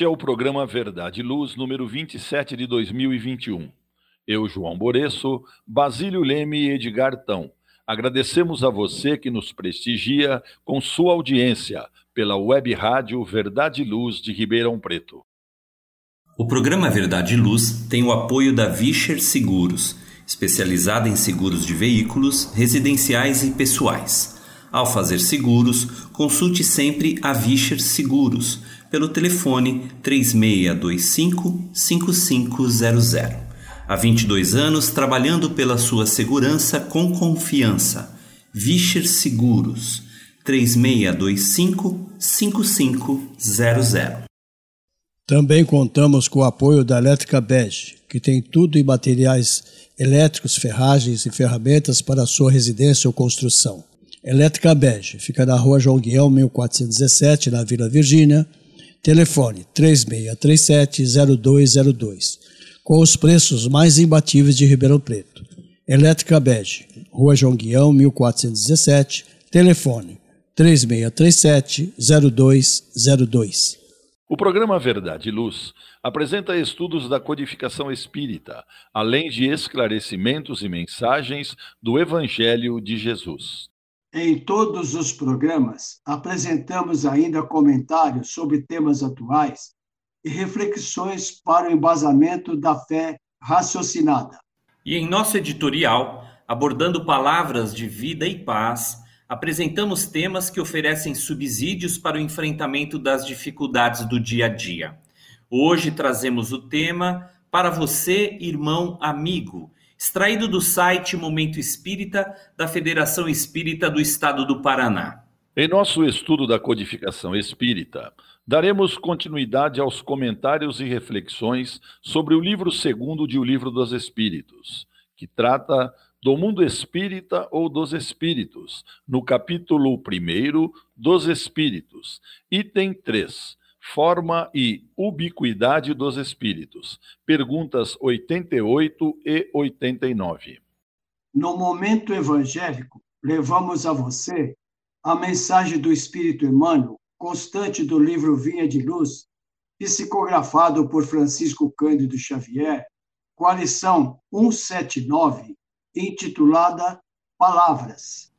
Este é o programa Verdade e Luz, número 27 de 2021. Eu, João Boreço, Basílio Leme e Edgar Tão. Agradecemos a você que nos prestigia com sua audiência pela web rádio Verdade e Luz de Ribeirão Preto. O programa Verdade e Luz tem o apoio da Vischer Seguros, especializada em seguros de veículos, residenciais e pessoais. Ao fazer seguros, consulte sempre a Vischer Seguros pelo telefone 3625 5500. Há 22 anos trabalhando pela sua segurança com confiança. Vischer Seguros 3625 5500. Também contamos com o apoio da Elétrica Bege, que tem tudo em materiais elétricos, ferragens e ferramentas para a sua residência ou construção. Elétrica Bege fica na rua João Guião, 1417, na Vila Virgínia Telefone 3637-0202, com os preços mais imbatíveis de Ribeirão Preto. Elétrica Bege, Rua João Guião, 1417, telefone 3637-0202. O programa Verdade e Luz apresenta estudos da codificação espírita, além de esclarecimentos e mensagens do Evangelho de Jesus. Em todos os programas, apresentamos ainda comentários sobre temas atuais e reflexões para o embasamento da fé raciocinada. E em nosso editorial, abordando palavras de vida e paz, apresentamos temas que oferecem subsídios para o enfrentamento das dificuldades do dia a dia. Hoje trazemos o tema para você, irmão amigo, extraído do site Momento Espírita da Federação Espírita do Estado do Paraná. Em nosso estudo da codificação espírita, daremos continuidade aos comentários e reflexões sobre o livro segundo de O Livro dos Espíritos, que trata do mundo espírita ou dos espíritos, no capítulo 1 dos Espíritos, item 3, Forma e ubiquidade dos espíritos. Perguntas 88 e 89. No momento evangélico, levamos a você a mensagem do Espírito Emmanuel, constante do livro Vinha de Luz, psicografado por Francisco Cândido Xavier, coalição 179, intitulada Palavras.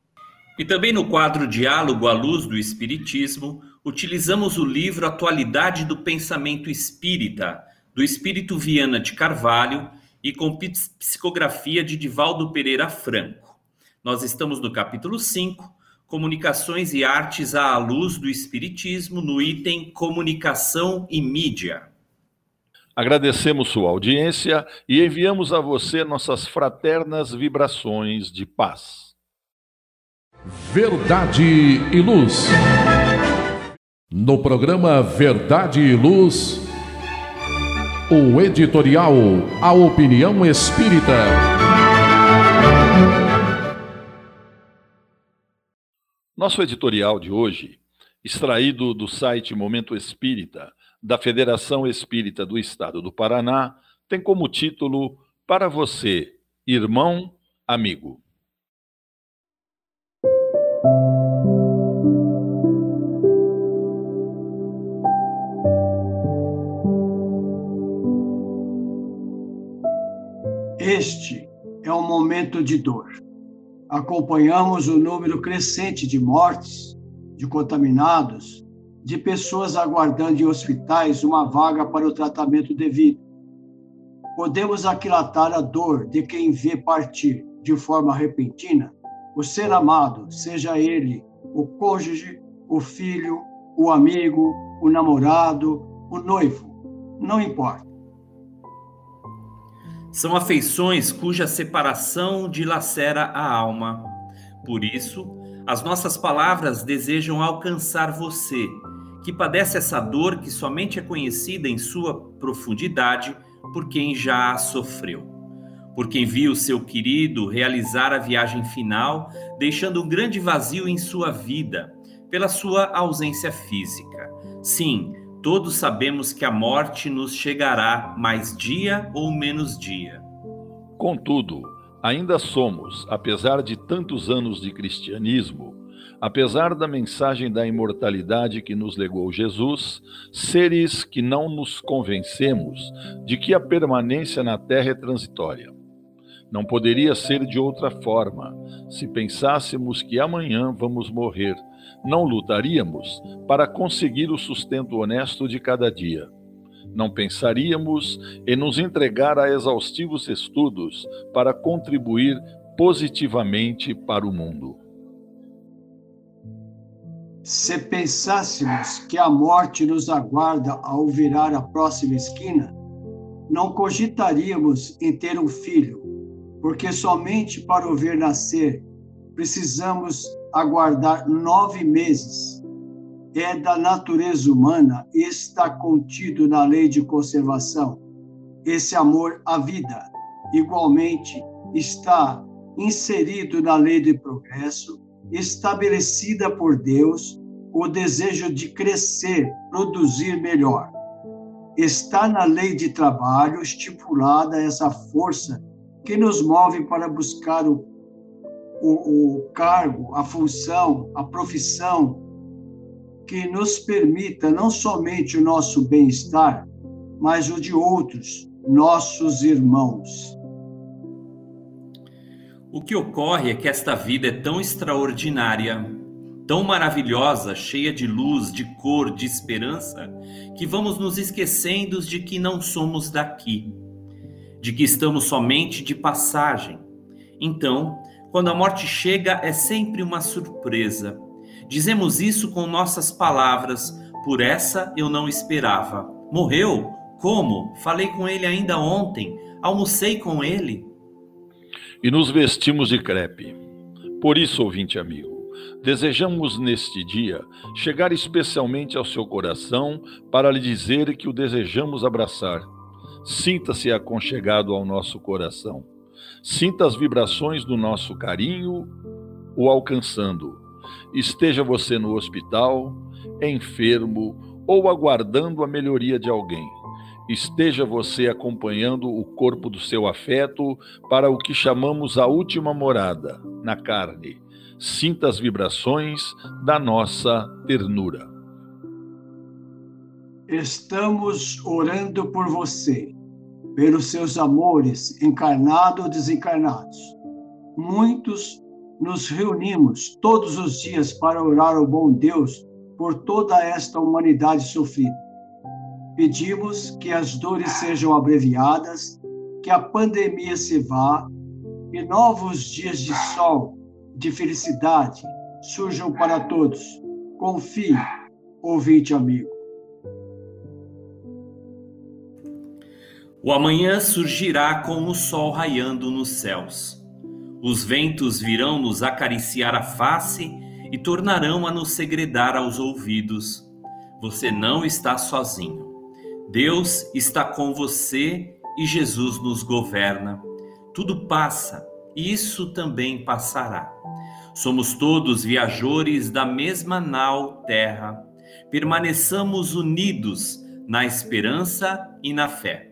E também no quadro Diálogo à Luz do Espiritismo, utilizamos o livro Atualidade do Pensamento Espírita, do Espírito Viana de Carvalho e com psicografia de Divaldo Pereira Franco. Nós estamos no capítulo 5, Comunicações e Artes à Luz do Espiritismo, no item Comunicação e Mídia. Agradecemos sua audiência e enviamos a você nossas fraternas vibrações de paz. Verdade e Luz. No programa Verdade e Luz, o editorial A Opinião Espírita. Nosso editorial de hoje, extraído do site Momento Espírita da Federação Espírita do Estado do Paraná, tem como título Para você, irmão, amigo. Este é um momento de dor. Acompanhamos o número crescente de mortes, de contaminados, de pessoas aguardando em hospitais uma vaga para o tratamento devido. Podemos aquilatar a dor de quem vê partir de forma repentina o ser amado, seja ele o cônjuge, o filho, o amigo, o namorado, o noivo, não importa São afeições cuja separação dilacera a alma. Por isso, as nossas palavras desejam alcançar você, que padece essa dor que somente é conhecida em sua profundidade por quem já a sofreu. Por quem viu seu querido realizar a viagem final, deixando um grande vazio em sua vida, pela sua ausência física. Sim, todos sabemos que a morte nos chegará mais dia ou menos dia. Contudo, ainda somos, apesar de tantos anos de cristianismo, apesar da mensagem da imortalidade que nos legou Jesus, seres que não nos convencemos de que a permanência na terra é transitória. Não poderia ser de outra forma. Se pensássemos que amanhã vamos morrer, não lutaríamos para conseguir o sustento honesto de cada dia. Não pensaríamos em nos entregar a exaustivos estudos para contribuir positivamente para o mundo. Se pensássemos que a morte nos aguarda ao virar a próxima esquina, não cogitaríamos em ter um filho, porque somente para o ver nascer precisamos aguardar nove meses. É da natureza humana e está contido na lei de conservação. Esse amor à vida, igualmente, está inserido na lei do progresso estabelecida por Deus o desejo de crescer, produzir melhor. Está na lei de trabalho estipulada essa força que nos move para buscar o, o, o cargo, a função, a profissão que nos permita não somente o nosso bem-estar, mas o de outros, nossos irmãos. O que ocorre é que esta vida é tão extraordinária, tão maravilhosa, cheia de luz, de cor, de esperança, que vamos nos esquecendo de que não somos daqui, de que estamos somente de passagem. Então, quando a morte chega, é sempre uma surpresa. Dizemos isso com nossas palavras, por essa eu não esperava. Morreu? Como? Falei com ele ainda ontem, almocei com ele e nos vestimos de crepe. Por isso, ouvinte amigo, desejamos neste dia chegar especialmente ao seu coração para lhe dizer que o desejamos abraçar. Sinta-se aconchegado ao nosso coração. Sinta as vibrações do nosso carinho o alcançando. Esteja você no hospital, enfermo ou aguardando a melhoria de alguém esteja você acompanhando o corpo do seu afeto para o que chamamos a última morada, na carne. Sinta as vibrações da nossa ternura. Estamos orando por você, pelos seus amores, encarnados ou desencarnados. Muitos nos reunimos todos os dias para orar ao bom Deus por toda esta humanidade sofrida Pedimos que as dores sejam abreviadas, que a pandemia se vá e novos dias de sol, de felicidade surjam para todos. Confie, ouvinte amigo. O amanhã surgirá como o sol raiando nos céus. Os ventos virão nos acariciar a face e tornarão a nos segredar aos ouvidos. Você não está sozinho. Deus está com você e Jesus nos governa. Tudo passa, e isso também passará. Somos todos viajores da mesma nau terra. Permaneçamos unidos na esperança e na fé.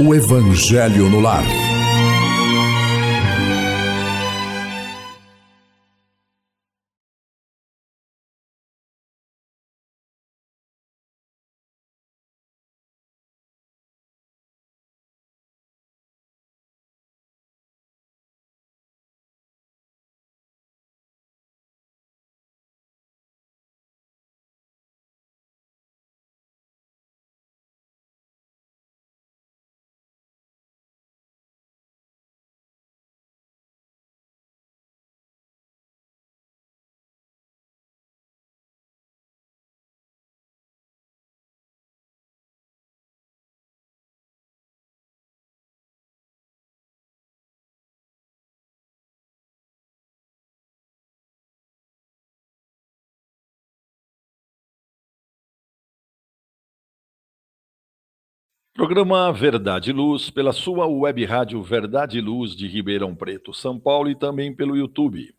o Evangelho no lar. Programa Verdade e Luz, pela sua web rádio Verdade e Luz de Ribeirão Preto, São Paulo e também pelo YouTube.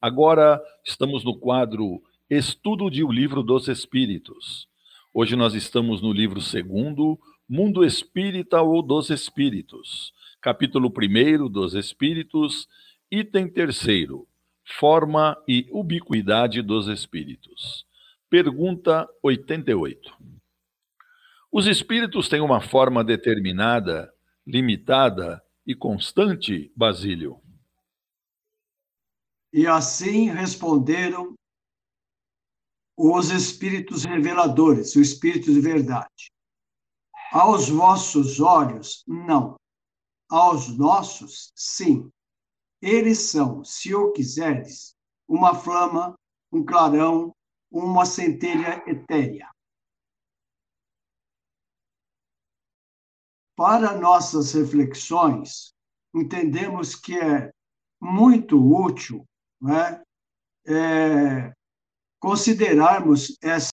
Agora estamos no quadro Estudo de O Livro dos Espíritos. Hoje nós estamos no livro segundo, Mundo Espírita ou dos Espíritos, capítulo 1 dos Espíritos, item terceiro, Forma e Ubiquidade dos Espíritos. Pergunta 88. Os espíritos têm uma forma determinada, limitada e constante, Basílio. E assim responderam os espíritos reveladores, o espírito de verdade. Aos vossos olhos, não. Aos nossos, sim. Eles são, se o quiseres, uma flama, um clarão, uma centelha etérea. Para nossas reflexões, entendemos que é muito útil né, é, considerarmos essa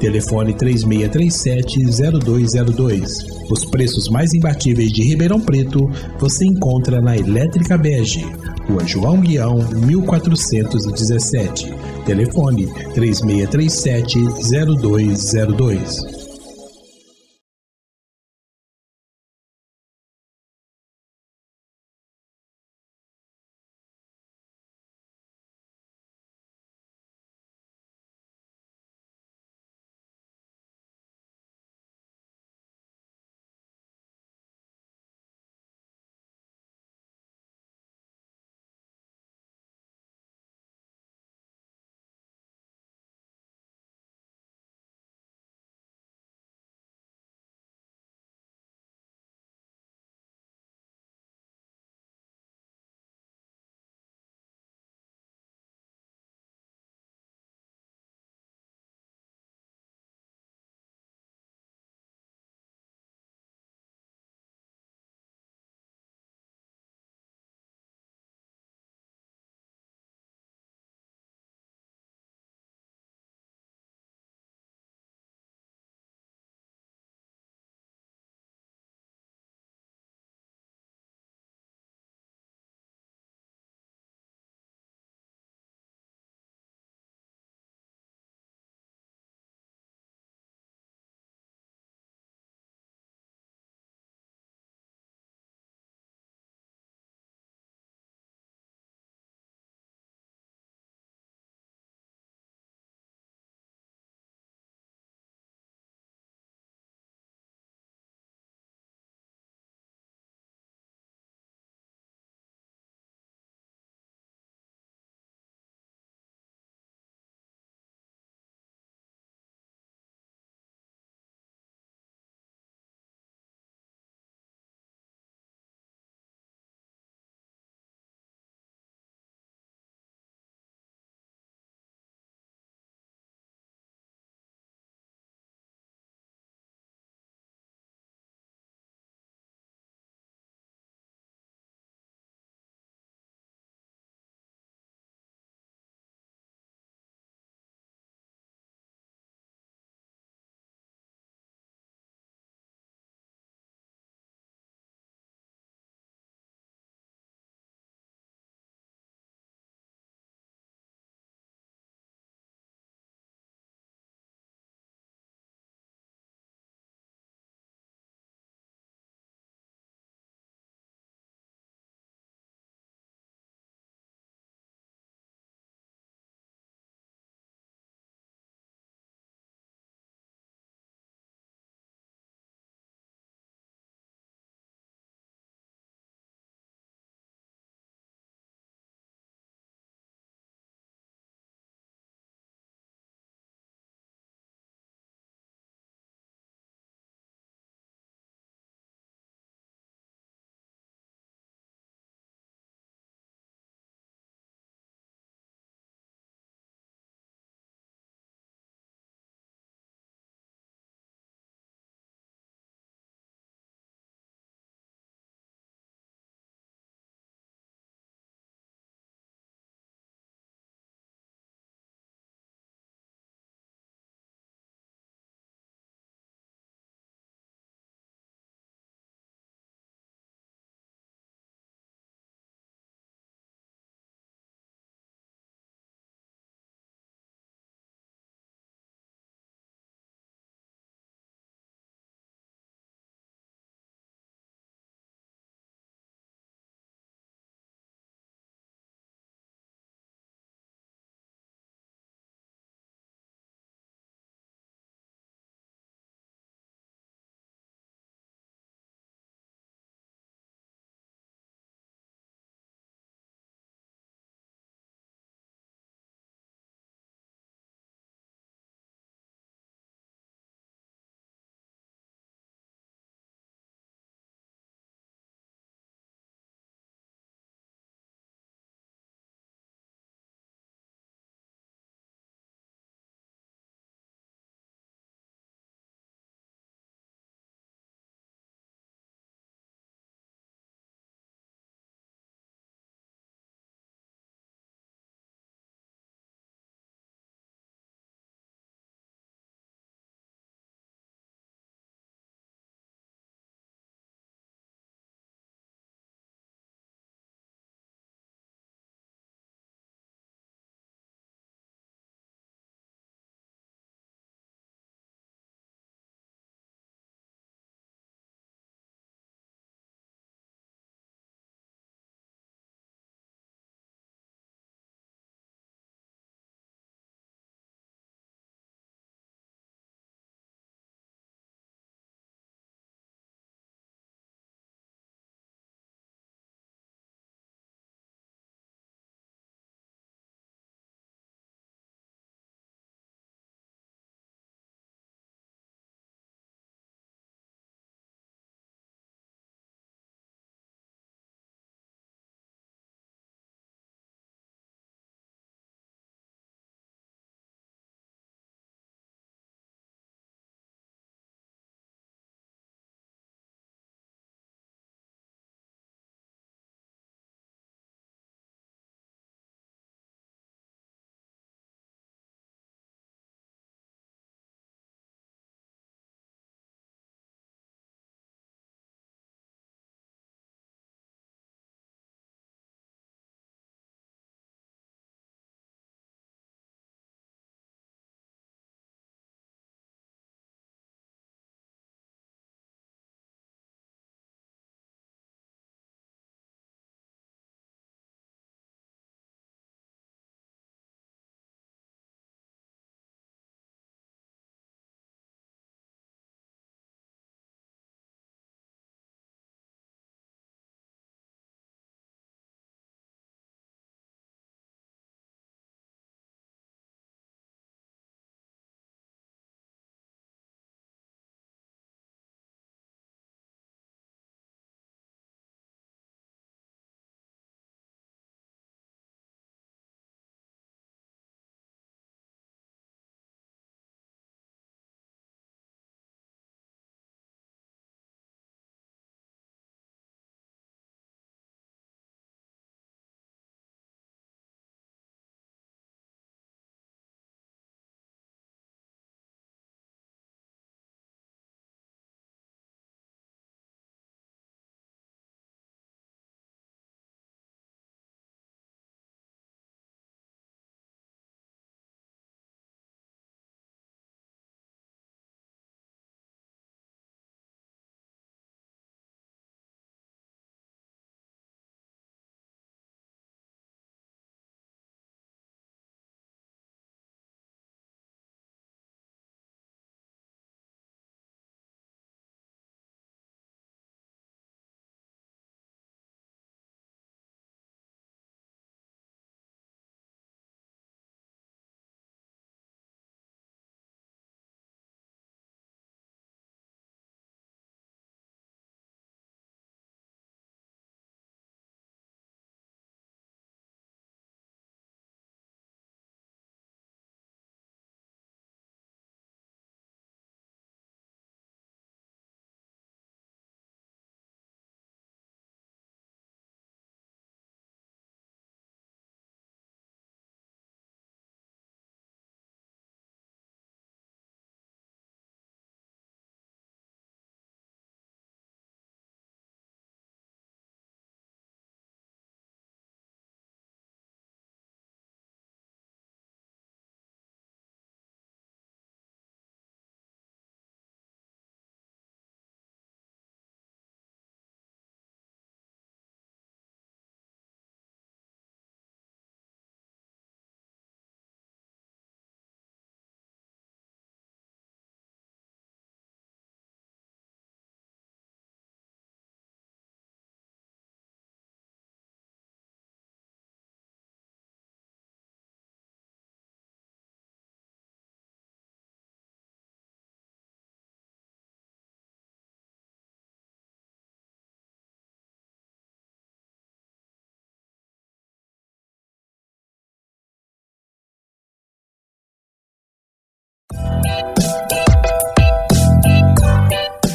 Telefone 3637-0202. Os preços mais imbatíveis de Ribeirão Preto você encontra na Elétrica Bege, Rua João Guião, 1417. Telefone 3637-0202.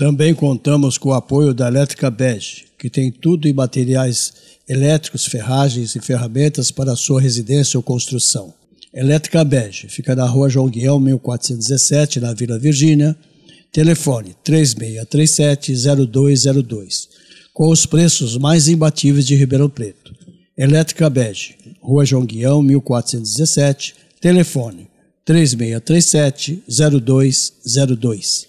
Também contamos com o apoio da Elétrica Bege, que tem tudo em materiais elétricos, ferragens e ferramentas para a sua residência ou construção. Elétrica Bege fica na rua João Guião, 1417, na Vila Virgínia. Telefone 3637-0202, com os preços mais imbatíveis de Ribeirão Preto. Elétrica Bege, Rua João Guião, 1417, telefone 3637-0202.